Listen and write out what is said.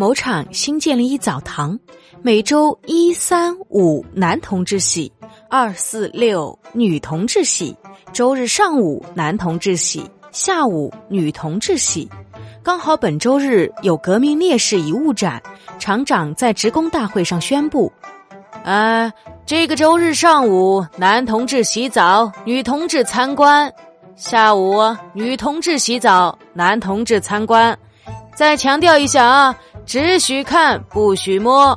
某厂新建了一澡堂，每周一、三、五男同志洗，二、四、六女同志洗，周日上午男同志洗，下午女同志洗。刚好本周日有革命烈士遗物展，厂长在职工大会上宣布：“啊，这个周日上午男同志洗澡，女同志参观；下午女同志洗澡，男同志参观。再强调一下啊！”只许看，不许摸。